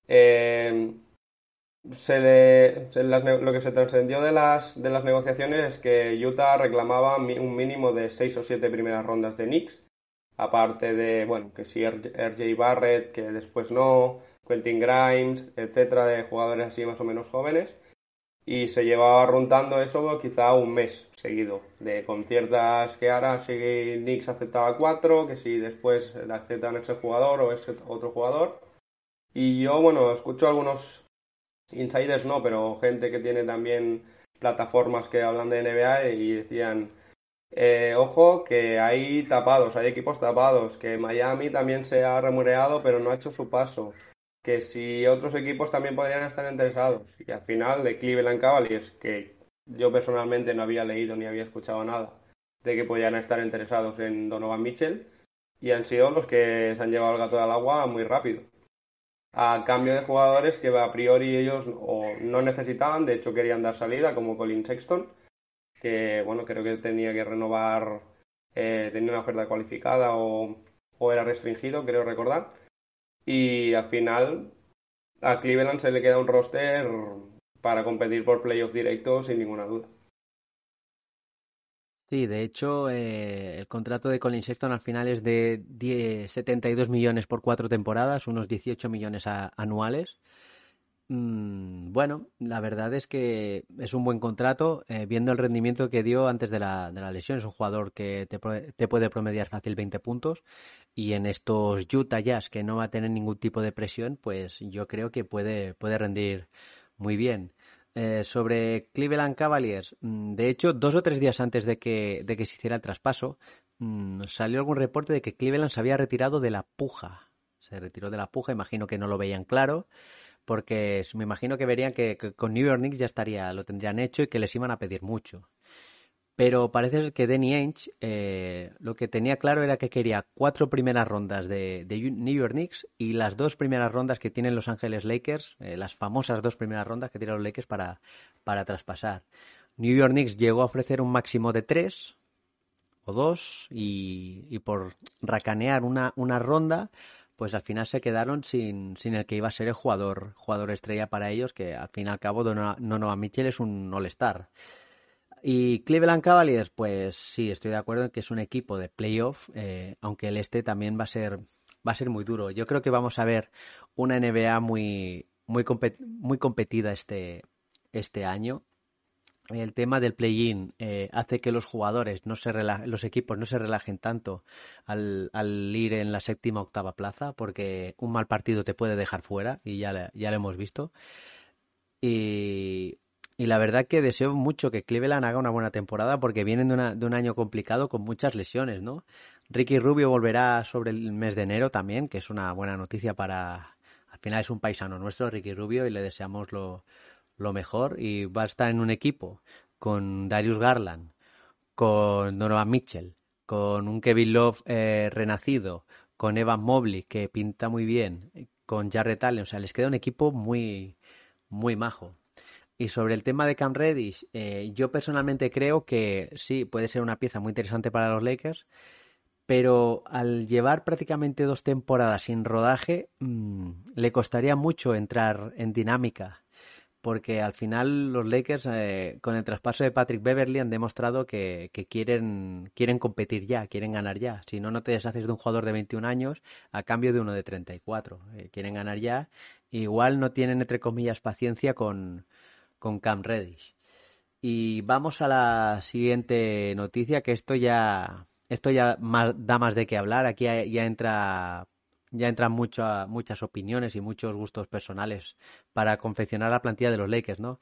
Eh, lo que se trascendió de las, negociaciones es que Utah reclamaba un mínimo de seis o siete primeras rondas de Knicks, aparte de, bueno, que si RJ Barrett, que después no, Quentin Grimes, etcétera, de jugadores así más o menos jóvenes, y se llevaba rondando eso quizá un mes seguido, de conciertas que ahora si Knicks aceptaba cuatro, que si después aceptan ese jugador o ese otro jugador. Y yo, bueno, escucho algunos insiders no, pero gente que tiene también plataformas que hablan de NBA y decían, eh, ojo, que hay tapados, hay equipos tapados, que Miami también se ha remuneado pero no ha hecho su paso, que si otros equipos también podrían estar interesados. Y al final de Cleveland Cavaliers, que yo personalmente no había leído ni había escuchado nada de que podían estar interesados en Donovan Mitchell, y han sido los que se han llevado el gato al agua muy rápido a cambio de jugadores que a priori ellos o no necesitaban, de hecho querían dar salida, como Colin Sexton, que bueno, creo que tenía que renovar, eh, tenía una oferta cualificada o, era restringido, creo recordar. Y al final a Cleveland se le queda un roster para competir por playoffs directos sin ninguna duda. Sí, de hecho, eh, el contrato de Colin Sexton al final es de 72 millones por cuatro temporadas, unos 18 millones anuales. Mm, bueno, la verdad es que es un buen contrato, eh, viendo el rendimiento que dio antes de la, de la lesión. Es un jugador que te, te, puede promediar fácil 20 puntos. Y en estos Utah Jazz, que no va a tener ningún tipo de presión, pues yo creo que puede, puede rendir muy bien. Eh, sobre Cleveland Cavaliers, mm, de hecho, dos o tres días antes de que, de que se hiciera el traspaso, mm, salió algún reporte de que Cleveland se había retirado de la puja. Se retiró de la puja, imagino que no lo veían claro, porque me imagino que verían que, que con New York Knicks ya estaría, lo tendrían hecho y que les iban a pedir mucho. Pero parece que Danny Ainge eh, lo que tenía claro era que quería cuatro primeras rondas de, New York Knicks y las dos primeras rondas que tienen Los Ángeles Lakers, eh, las famosas dos primeras rondas que tienen los Lakers para, para traspasar. New York Knicks llegó a ofrecer un máximo de tres o dos y, y por racanear una, una ronda pues al final se quedaron sin, sin el que iba a ser el jugador, jugador estrella para ellos, que al fin y al cabo Donovan Mitchell es un all-star. Y Cleveland Cavaliers, pues sí, estoy de acuerdo en que es un equipo de playoff, eh, aunque el este también va a ser va a ser muy duro. Yo creo que vamos a ver una NBA muy muy, muy competida este este año. El tema del play-in eh, hace que los jugadores no se los equipos no se relajen tanto al, ir en la séptima octava plaza, porque un mal partido te puede dejar fuera y ya ya lo hemos visto. Y y la verdad que deseo mucho que Cleveland haga una buena temporada porque vienen de, una, de un año complicado con muchas lesiones, ¿no? Ricky Rubio volverá sobre el mes de enero también, que es una buena noticia para... Al final es un paisano nuestro, Ricky Rubio, y le deseamos lo, mejor. Y va a estar en un equipo con Darius Garland, con Donovan Mitchell, con un Kevin Love eh, renacido, con Evan Mobley, que pinta muy bien, con Jarrett Allen. O sea, les queda un equipo muy, muy majo. Y sobre el tema de Cam Reddish, eh, yo personalmente creo que sí, puede ser una pieza muy interesante para los Lakers, pero al llevar prácticamente dos temporadas sin rodaje, mm, le costaría mucho entrar en dinámica, porque al final los Lakers, eh, con el traspaso de Patrick Beverly, han demostrado que, quieren, quieren competir ya, quieren ganar ya. Si no, no te deshaces de un jugador de 21 años a cambio de uno de 34. Eh, quieren ganar ya. Igual no tienen, entre comillas, paciencia con con Cam Reddish. Y vamos a la siguiente noticia, que esto ya, esto ya da más de qué hablar. Aquí ya, entra ya entran muchas opiniones y muchos gustos personales para confeccionar la plantilla de los Lakers, ¿no?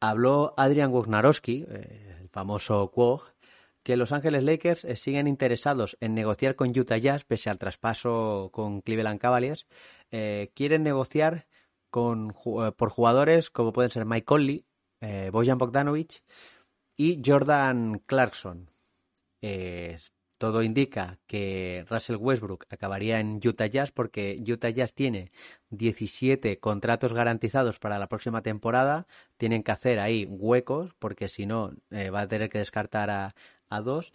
Habló Adrian Wojnarowski, eh, el famoso Quog, que Los Ángeles Lakers eh, siguen interesados en negociar con Utah Jazz pese al traspaso con Cleveland Cavaliers. Eh, quieren negociar con, eh, por jugadores como pueden ser Mike Conley, eh, Bojan Bogdanovic y Jordan Clarkson. todo indica que Russell Westbrook acabaría en Utah Jazz porque Utah Jazz tiene 17 contratos garantizados para la próxima temporada. Tienen que hacer ahí huecos porque si no eh, va a tener que descartar a, a dos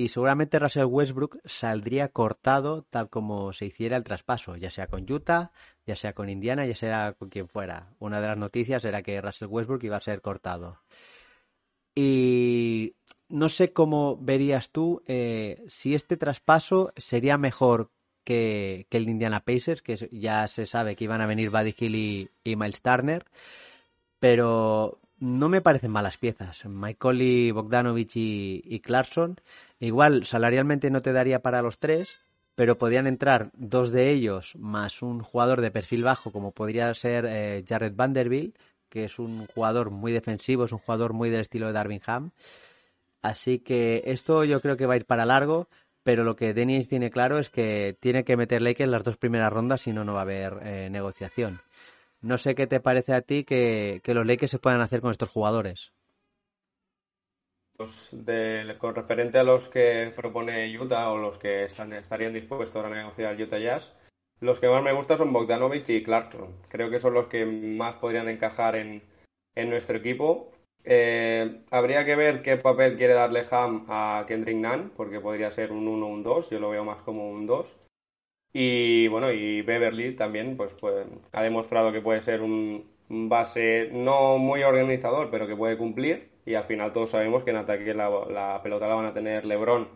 y seguramente Russell Westbrook saldría cortado tal como se hiciera el traspaso, ya sea con Utah, ya sea con Indiana, ya sea con quien fuera. Una de las noticias era que Russell Westbrook iba a ser cortado. Y no sé cómo verías tú eh, si este traspaso sería mejor que, el de Indiana Pacers, que ya se sabe que iban a venir Buddy Hill y, Miles Turner, pero no me parecen malas piezas. Michael Bogdanovich y, y Clarkson Igual salarialmente no te daría para los tres, pero podían entrar dos de ellos más un jugador de perfil bajo como podría ser eh, Jared Vanderbilt, que es un jugador muy defensivo, es un jugador muy del estilo de Darvin Ham. Así que esto yo creo que va a ir para largo, pero lo que Dennis tiene claro es que tiene que meter Lakers las dos primeras rondas, si no, no va a haber eh, negociación. No sé qué te parece a ti que, que los Lakers se puedan hacer con estos jugadores. Pues de, con referente a los que propone Utah o los que están, estarían dispuestos a negociar Utah Jazz, los que más me gustan son Bogdanovich y Clarkson. Creo que son los que más podrían encajar en, nuestro equipo. Eh, habría que ver qué papel quiere darle Ham a Kendrick Nunn, porque podría ser un 1 o un 2, yo lo veo más como un 2. Y bueno, y Beverly también pues, pues ha demostrado que puede ser un base no muy organizador, pero que puede cumplir y al final todos sabemos que en ataque la, pelota la van a tener LeBron,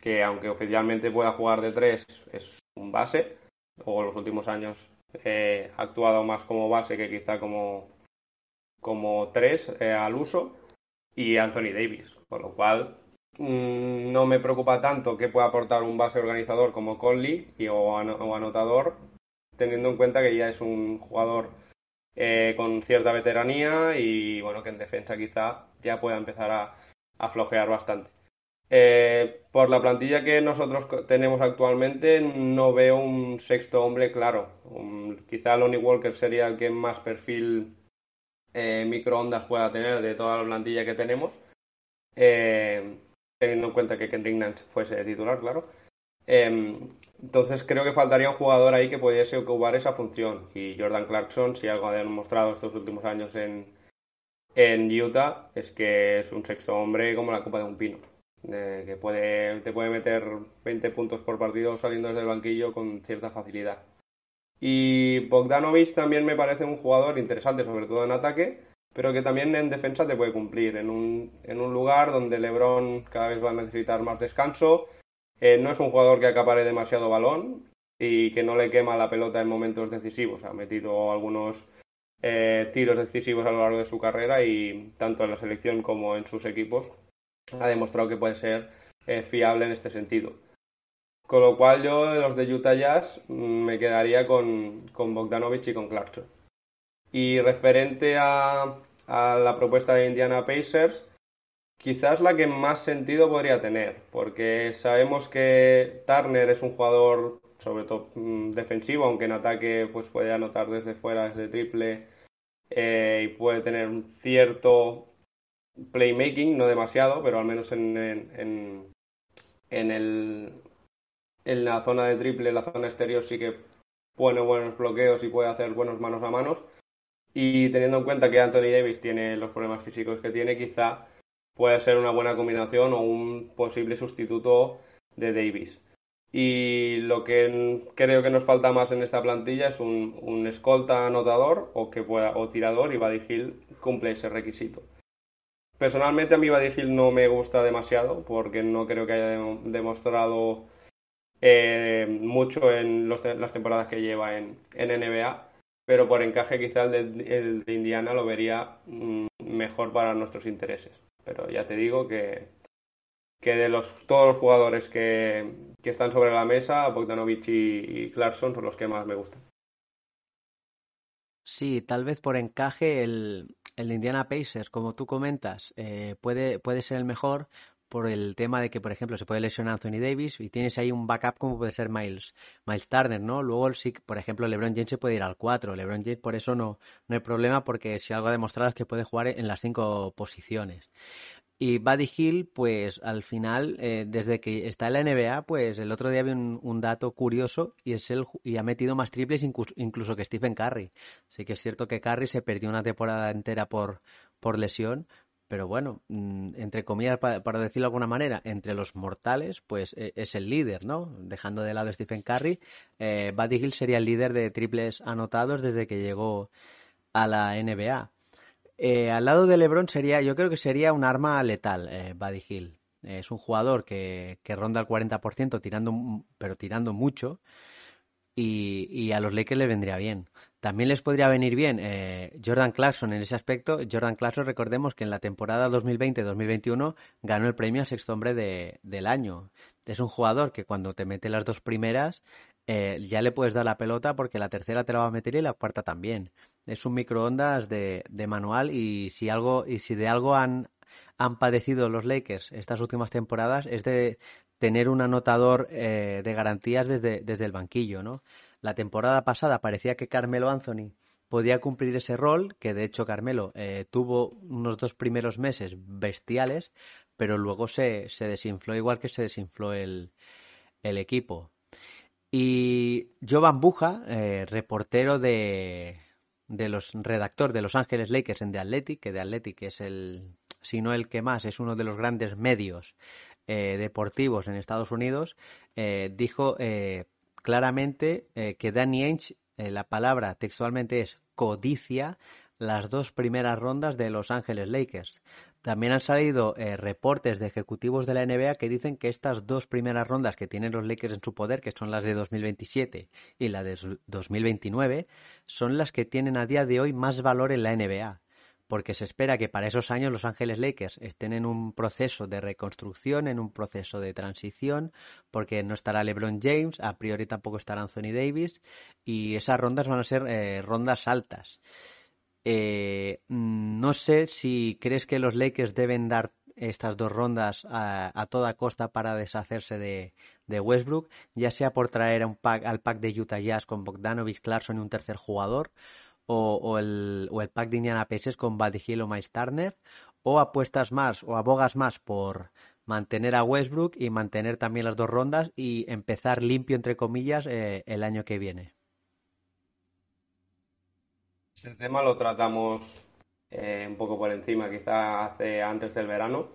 que aunque oficialmente pueda jugar de tres, es un base, o los últimos años eh, ha actuado más como base que quizá como, como tres eh, al uso, y Anthony Davis, con lo cual mm, no me preocupa tanto que pueda aportar un base organizador como Conley y, o anotador, teniendo en cuenta que ya es un jugador eh, con cierta veteranía y bueno, que en defensa quizá ya pueda empezar a, a flojear bastante. Eh, por la plantilla que nosotros tenemos actualmente, no veo un sexto hombre claro. quizá Lonnie Walker sería el que más perfil eh, microondas pueda tener de toda la plantilla que tenemos, eh, teniendo en cuenta que Kendrick Nance fuese titular, claro. Em, entonces creo que faltaría un jugador ahí que pudiese ocupar esa función. Y Jordan Clarkson, si algo ha demostrado estos últimos años en, en Utah, es que es un sexto hombre como la copa de un pino. que puede, te puede meter 20 puntos por partido saliendo desde el banquillo con cierta facilidad. Y Bogdanovic también me parece un jugador interesante, sobre todo en ataque, pero que también en defensa te puede cumplir. En un, en un lugar donde LeBron cada vez va a necesitar más descanso, eh, no es un jugador que acapare demasiado balón y que no le quema la pelota en momentos decisivos. Ha metido algunos eh, tiros decisivos a lo largo de su carrera y tanto en la selección como en sus equipos ha demostrado que puede ser eh, fiable en este sentido. Con lo cual yo de los de Utah Jazz mm, me quedaría con, con Bogdanovich y con Clarkson. Y referente a, a la propuesta de Indiana Pacers, quizás la que más sentido podría tener, porque sabemos que Turner es un jugador sobre todo mm, defensivo, aunque en ataque pues puede anotar desde fuera, desde triple, eh, y puede tener un cierto playmaking, no demasiado, pero al menos en, en, en, el, en la zona de triple, en la zona exterior sí que pone buenos bloqueos y puede hacer buenos manos a manos. Y teniendo en cuenta que Anthony Davis tiene los problemas físicos que tiene, quizá puede ser una buena combinación o un posible sustituto de Davis. Y lo que creo que nos falta más en esta plantilla es un, escolta anotador o que pueda, o tirador y Hill cumple ese requisito. Personalmente a mí Hill no me gusta demasiado porque no creo que haya demostrado eh, mucho en las temporadas que lleva en, NBA, pero por encaje quizá el de, Indiana lo vería mm, mejor para nuestros intereses. Pero ya te digo que, que de los, todos los jugadores que, que están sobre la mesa, Bogdanovich y, Clarkson son los que más me gustan. Sí, tal vez por encaje el, el Indiana Pacers, como tú comentas, eh, puede, puede ser el mejor por el tema de que, por ejemplo, se puede lesionar Anthony Davis y tienes ahí un backup como puede ser Miles, Miles Turner, ¿no? Luego, sí, por ejemplo, LeBron James se puede ir al 4. LeBron James por eso no, no hay problema porque si algo ha demostrado es que puede jugar en las cinco posiciones. Y Buddy Hill, pues al final, eh, desde que está en la NBA, pues el otro día vi un, dato curioso y es el y ha metido más triples incluso, que Stephen Curry. Sí que es cierto que Curry se perdió una temporada entera por, por lesión, pero bueno, mm, entre comillas, para, decirlo de alguna manera, entre los mortales, pues e, es el líder, ¿no? Dejando de lado a Stephen Curry, eh, Buddy Hill sería el líder de triples anotados desde que llegó a la NBA. Eh, al lado de LeBron sería, yo creo que sería un arma letal, eh, Buddy Hill. es un jugador que, que ronda el 40%, tirando, pero tirando mucho. Y, y, a los Lakers le vendría bien. También les podría venir bien eh, Jordan Clarkson en ese aspecto. Jordan Clarkson, recordemos que en la temporada 2020-2021 ganó el premio a sexto hombre de, del año. Es un jugador que cuando te mete las dos primeras eh, ya le puedes dar la pelota porque la tercera te la va a meter y la cuarta también es un microondas de, de manual y si algo y si de algo han, han padecido los Lakers estas últimas temporadas es de tener un anotador eh, de garantías desde, desde el banquillo, ¿no? La temporada pasada parecía que Carmelo Anthony podía cumplir ese rol, que de hecho Carmelo eh, tuvo unos dos primeros meses bestiales, pero luego se, se desinfló igual que se desinfló el, el equipo. Y Jovan Buja, eh, reportero de, de los redactor de Los Ángeles Lakers en The Athletic, que The Athletic es el, si no el que más, es uno de los grandes medios eh, deportivos en Estados Unidos, eh, dijo eh, claramente que Danny Ainge, la palabra textualmente es codicia las dos primeras rondas de Los Ángeles Lakers. También han salido eh, reportes de ejecutivos de la NBA que dicen que estas dos primeras rondas que tienen los Lakers en su poder, que son las de 2027 y la de 2029, son las que tienen a día de hoy más valor en la NBA. Porque se espera que para esos años los Ángeles Lakers estén en un proceso de reconstrucción, en un proceso de transición, porque no estará LeBron James, a priori tampoco estará Anthony Davis, y esas rondas van a ser eh, rondas altas. Eh, no sé si crees que los Lakers deben dar estas dos rondas a, toda costa para deshacerse de, Westbrook, ya sea por traer pack, al pack de Utah Jazz con Bogdanovich, Clarkson y un tercer jugador, o, el, o el, pack de Indiana Pacers con Buddy Hill o Miles Turner, o apuestas más o abogas más por mantener a Westbrook y mantener también las dos rondas y empezar limpio, entre comillas, eh, el año que viene. Este tema lo tratamos eh, un poco por encima, quizá hace antes del verano,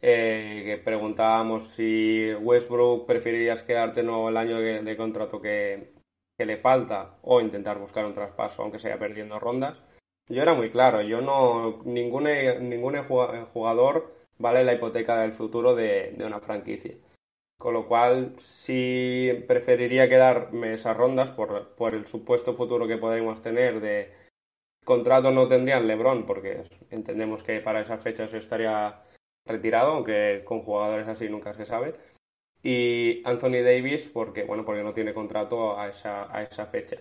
eh, que preguntábamos si Westbrook preferirías quedarte no el año de, contrato que, le falta o intentar buscar un traspaso aunque sea perdiendo rondas. Yo era muy claro, yo no ningún, ningún jugador vale la hipoteca del futuro de, una franquicia. Con lo cual, sí preferiría quedarme esas rondas por, por el supuesto futuro que podemos tener de contrato no tendrían LeBron, porque entendemos que para esas fechas estaría retirado, aunque con jugadores así nunca se sabe. Y Anthony Davis, porque bueno, porque no tiene contrato a esa, a esa fecha.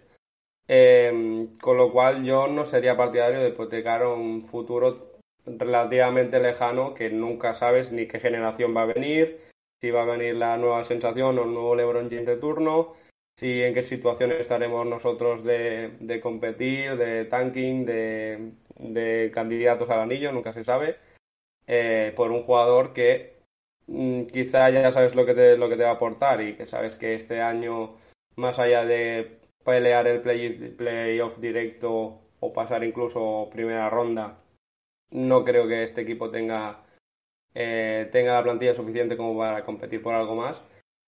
Em, con lo cual yo no sería partidario de hipotecar un futuro relativamente lejano que nunca sabes ni qué generación va a venir, si va a venir la nueva sensación o el nuevo LeBron James de turno, si en qué situación estaremos nosotros de, competir, de tanking, de, candidatos al anillo, nunca se sabe, eh, por un jugador que mm, quizá ya sabes lo que, te, lo que te va a aportar y que sabes que este año, más allá de pelear el play, playoff directo o pasar incluso primera ronda, no creo que este equipo tenga, eh, tenga la plantilla suficiente como para competir por algo más.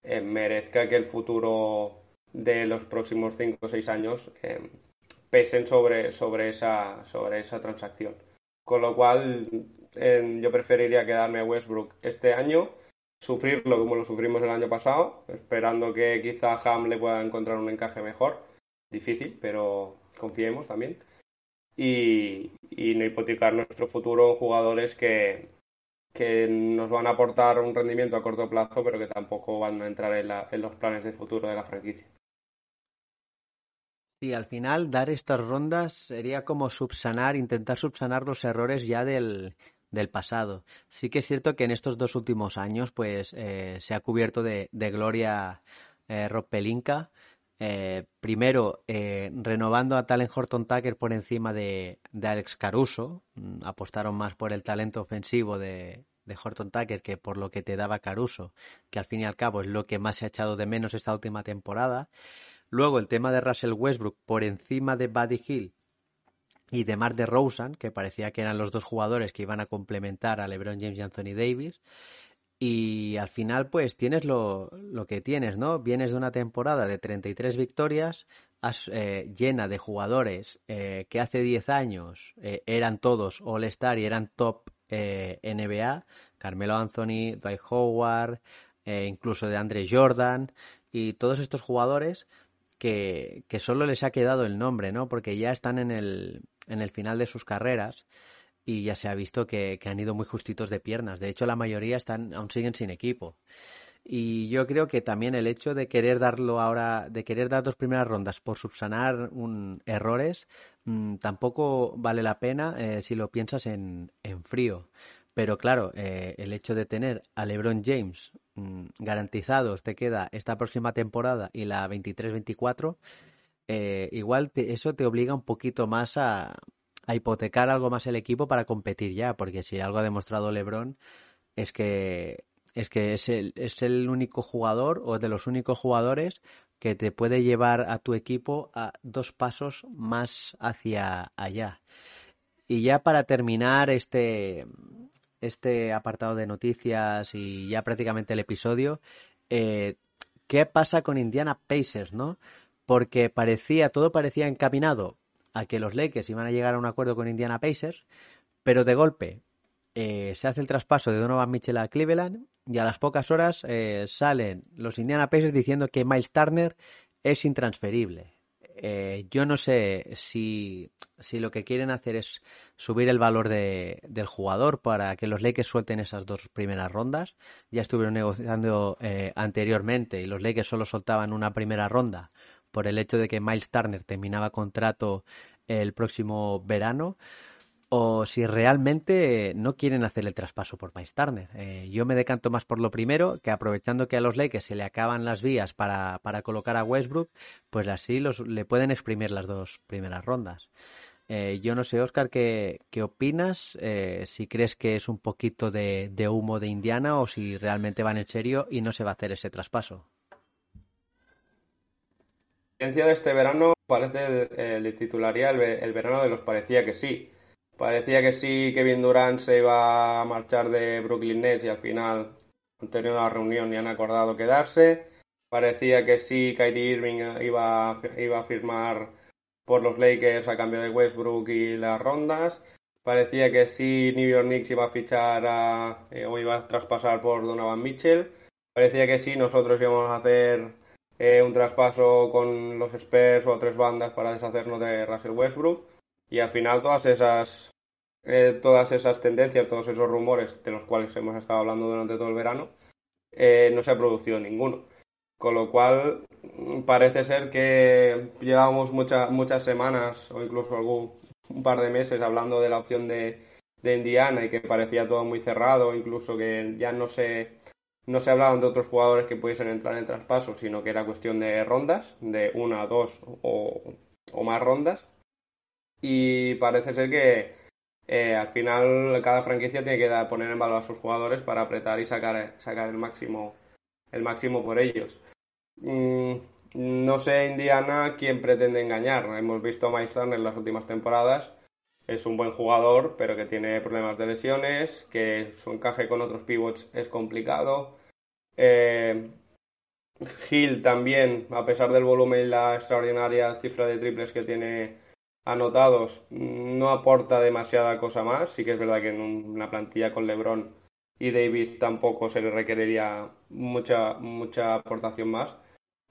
Eh, merezca que el futuro de los próximos 5 o 6 años eh, pesen sobre, sobre, esa, sobre esa transacción. Con lo cual, yo preferiría quedarme a Westbrook este año, sufrirlo como lo sufrimos el año pasado, esperando que quizá Ham le pueda encontrar un encaje mejor. Difícil, pero confiemos también. Y, no hipotecar nuestro futuro jugadores que, que nos van a aportar un rendimiento a corto plazo, pero que tampoco van a entrar en, en los planes de futuro de la franquicia. Sí, al final dar estas rondas sería como subsanar, intentar subsanar los errores ya del, del pasado. Sí que es cierto que en estos dos últimos años pues eh, se ha cubierto de, de gloria eh, Rob. Eh, primero, eh, renovando a Talen Horton Tucker por encima de, de, Alex Caruso. Mm, apostaron más por el talento ofensivo de, de Horton Tucker que por lo que te daba Caruso, que al fin y al cabo es lo que más se ha echado de menos esta última temporada. Luego el tema de Russell Westbrook por encima de Buddy Hill y de Mark DeRozan, que parecía que eran los dos jugadores que iban a complementar a LeBron James y Anthony Davis. Y al final, pues tienes lo, lo que tienes, ¿no? Vienes de una temporada de 33 victorias, eh, llena de jugadores eh, que hace 10 años eh, eran todos All-Star y eran top NBA. Carmelo Anthony, Dwight Howard, incluso de Andre Jordan. Y todos estos jugadores que, que solo les ha quedado el nombre, ¿no? Porque ya están en el, en el final de sus carreras y ya se ha visto que, que, han ido muy justitos de piernas. De hecho, la mayoría están, aún siguen sin equipo. Y yo creo que también el hecho de querer darlo ahora, de querer dar dos primeras rondas por subsanar un, errores, mmm, tampoco vale la pena eh, si lo piensas en, en frío. Pero claro, eh, el hecho de tener a LeBron James garantizados te queda esta próxima temporada y la 23-24, eh, igual eso te obliga un poquito más a, a, hipotecar algo más el equipo para competir ya, porque si algo ha demostrado LeBron es que es que es el, es el único jugador o de los únicos jugadores que te puede llevar a tu equipo a dos pasos más hacia allá. Y ya para terminar este, este apartado de noticias y ya prácticamente el episodio, eh, ¿qué pasa con Indiana Pacers, no? Porque parecía, todo parecía encaminado a que los Lakers iban a llegar a un acuerdo con Indiana Pacers, pero de golpe eh, se hace el traspaso de Donovan Mitchell a Cleveland y a las pocas horas eh, salen los Indiana Pacers diciendo que Miles Turner es intransferible. Eh, yo no sé si, si, lo que quieren hacer es subir el valor de, del jugador para que los Lakers suelten esas dos primeras rondas. Ya estuvieron negociando anteriormente y los Lakers solo soltaban una primera ronda por el hecho de que Miles Turner terminaba contrato el próximo verano o si realmente no quieren hacer el traspaso por Miles. Eh, yo me decanto más por lo primero, que aprovechando que a los Lakers se le acaban las vías para, para colocar a Westbrook, pues así los, le pueden exprimir las dos primeras rondas. Eh, yo no sé, Oscar, ¿qué, qué opinas? Eh, si crees que es un poquito de, humo de Indiana o si realmente van en serio y no se va a hacer ese traspaso. La de este verano parece, le titularía el verano de los parecía que sí Parecía que sí, Kevin Durant se iba a marchar de Brooklyn Nets y al final han tenido una reunión y han acordado quedarse. Parecía que sí, Kyrie Irving iba, iba a firmar por los Lakers a cambio de Westbrook y las rondas. Parecía que sí, New York Knicks iba a fichar a, eh, o iba a traspasar por Donovan Mitchell. Parecía que sí, nosotros íbamos a hacer eh, un traspaso con los Spurs o tres bandas para deshacernos de Russell Westbrook y al final todas esas, eh, todas esas tendencias, todos esos rumores de los cuales hemos estado hablando durante todo el verano, eh, no se ha producido ninguno. Con lo cual mm, parece ser que llevamos muchas semanas o incluso algún, un par de meses hablando de la opción de, de Indiana y que parecía todo muy cerrado, incluso que ya no se, no se hablaban de otros jugadores que pudiesen entrar en traspaso, sino que era cuestión de rondas, de una, dos o, o más rondas y parece ser que eh, al final cada franquicia tiene que poner en valor a sus jugadores para apretar y sacar, sacar el máximo el máximo por ellos. Mm, no sé Indiana quién pretende engañar. Hemos visto a Mike en las últimas temporadas. Es un buen jugador, pero que tiene problemas de lesiones, que su encaje con otros pivots es complicado. Eh, Hill también, a pesar del volumen y la extraordinaria cifra de triples que tiene anotados no aporta demasiada cosa más. Sí que es verdad que en una plantilla con LeBron y Davis tampoco se le requeriría mucha, mucha aportación más.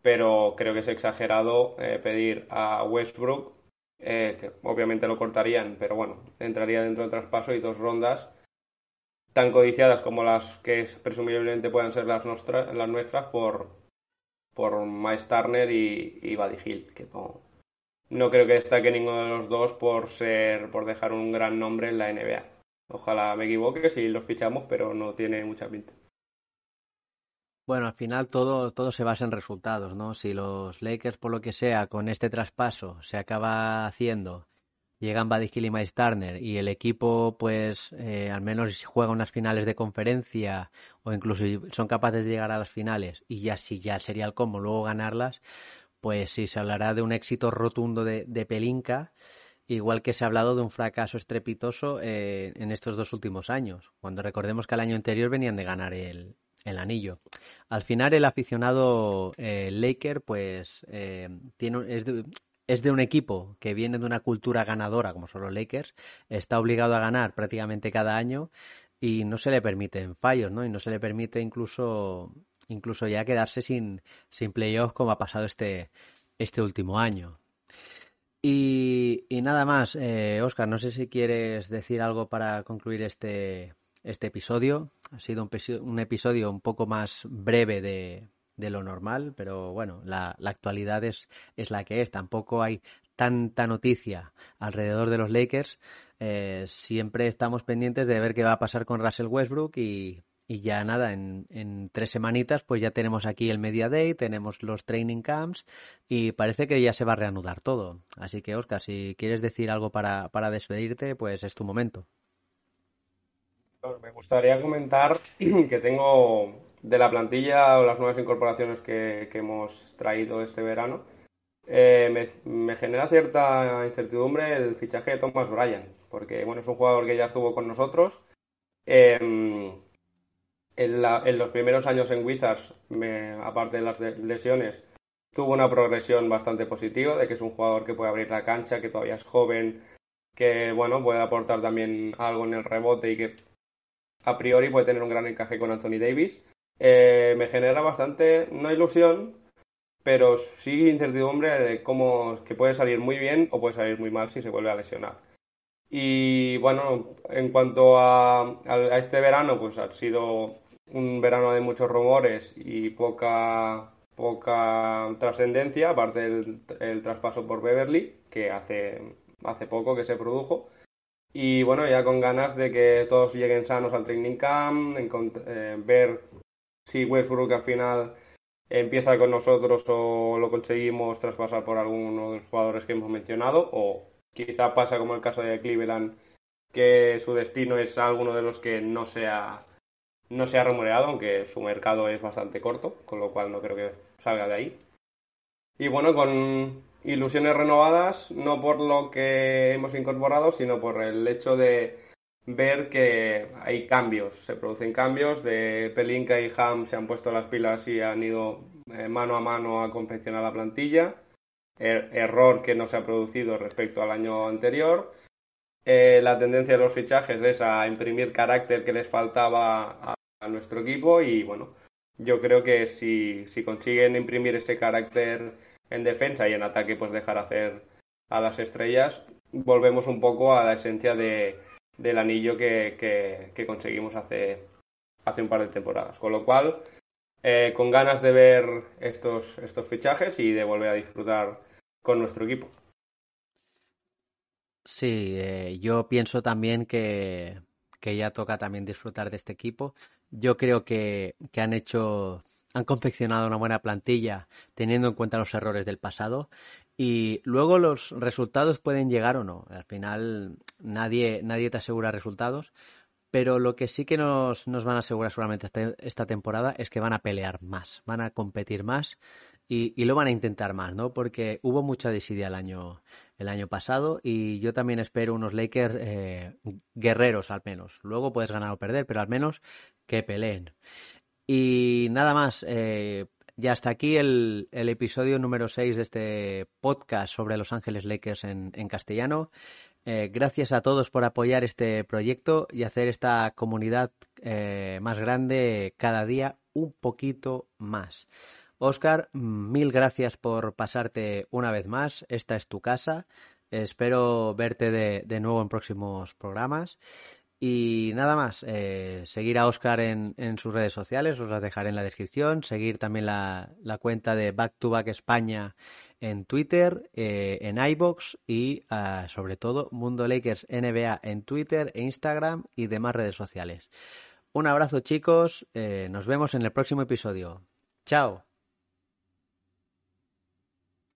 Pero creo que es exagerado eh, pedir a Westbrook, eh, que obviamente lo cortarían, pero bueno, entraría dentro del traspaso y dos rondas tan codiciadas como las que presumiblemente puedan ser las, las nuestras por, por Miles Turner y, y Buddy Hill, que no, no creo que destaque ninguno de los dos por ser, por dejar un gran nombre en la NBA. Ojalá me equivoque si los fichamos, pero no tiene mucha pinta. Bueno, al final todo, todo se basa en resultados, ¿no? Si los Lakers, por lo que sea, con este traspaso se acaba haciendo, llegan Hill y Miles Turner y el equipo, pues, eh, al menos juega unas finales de conferencia o incluso son capaces de llegar a las finales y ya si ya sería el combo luego ganarlas, pues sí, se hablará de un éxito rotundo de, Pelinka, igual que se ha hablado de un fracaso estrepitoso eh, en estos dos últimos años, cuando recordemos que el año anterior venían de ganar el, anillo. Al final el aficionado eh, Laker pues eh, tiene, es, de, es de un equipo que viene de una cultura ganadora como son los Lakers, está obligado a ganar prácticamente cada año y no se le permiten fallos, ¿no? Y no se le permite incluso incluso ya quedarse sin, sin playoffs como ha pasado este, este último año. Y, y nada más, eh, Oscar, no sé si quieres decir algo para concluir este, este episodio. Ha sido un, un episodio un poco más breve de, de lo normal, pero bueno, la, la, actualidad es, es la que es. Tampoco hay tanta noticia alrededor de los Lakers. Eh, siempre estamos pendientes de ver qué va a pasar con Russell Westbrook y, y ya nada, en, en, tres semanitas pues ya tenemos aquí el Media Day, tenemos los training camps y parece que ya se va a reanudar todo. Así que Oscar, si quieres decir algo para, para despedirte, pues es tu momento. Me gustaría comentar que tengo de la plantilla o las nuevas incorporaciones que, que hemos traído este verano. Eh, me, genera cierta incertidumbre el fichaje de Thomas Bryan, porque bueno, es un jugador que ya estuvo con nosotros. Eh, en, los primeros años en Wizards, aparte de las lesiones, tuvo una progresión bastante positiva, de que es un jugador que puede abrir la cancha, que todavía es joven, que bueno, puede aportar también algo en el rebote y que a priori puede tener un gran encaje con Anthony Davis. Eh, me genera bastante, no ilusión, pero sí incertidumbre de cómo que puede salir muy bien o puede salir muy mal si se vuelve a lesionar. Y bueno, en cuanto a, este verano, pues ha sido un verano de muchos rumores y poca, poca trascendencia, aparte del traspaso por Beverly, que hace, hace poco que se produjo. Y bueno, ya con ganas de que todos lleguen sanos al training camp, eh, ver si Westbrook al final empieza con nosotros o lo conseguimos traspasar por alguno de los jugadores que hemos mencionado, o quizá pasa como el caso de Cleveland, que su destino es alguno de los que no se ha, no se ha rumoreado, aunque su mercado es bastante corto, con lo cual no creo que salga de ahí. Y bueno, con ilusiones renovadas, no por lo que hemos incorporado, sino por el hecho de ver que hay cambios, se producen cambios, de Pelinka y Ham se han puesto las pilas y han ido eh, mano a mano a confeccionar la plantilla, er error que no se ha producido respecto al año anterior. Eh, la tendencia de los fichajes es a imprimir carácter que les faltaba a, nuestro equipo y bueno, yo creo que si, si consiguen imprimir ese carácter en defensa y en ataque pues dejar hacer a las estrellas, volvemos un poco a la esencia de, del anillo que, que, conseguimos hace, hace un par de temporadas. Con lo cual, eh, con ganas de ver estos, estos fichajes y de volver a disfrutar con nuestro equipo. Sí, eh, yo pienso también que, que ya toca también disfrutar de este equipo. Yo creo que, que han hecho han confeccionado una buena plantilla teniendo en cuenta los errores del pasado y luego los resultados pueden llegar o no. Al final nadie, nadie te asegura resultados, pero lo que sí que nos, nos van a asegurar esta, esta, temporada es que van a pelear más, van a competir más y, y, lo van a intentar más, ¿no? Porque hubo mucha desidia el año, el año pasado y yo también espero unos Lakers eh, guerreros al menos. Luego puedes ganar o perder, pero al menos que peleen. Y nada más, eh, ya hasta aquí el, episodio número 6 de este podcast sobre Los Ángeles Lakers en, castellano. Eh, gracias a todos por apoyar este proyecto y hacer esta comunidad más grande cada día un poquito más. Oscar, mil gracias por pasarte una vez más. Esta es tu casa. Espero verte de, de nuevo en próximos programas. Y nada más, eh, seguir a Oscar en, en, sus redes sociales, os las dejaré en la descripción. Seguir también la, la cuenta de Back to Back España en Twitter, eh, en iBox y uh, sobre todo Mundo Lakers NBA en Twitter e Instagram y demás redes sociales. Un abrazo chicos, eh, nos vemos en el próximo episodio. Chao.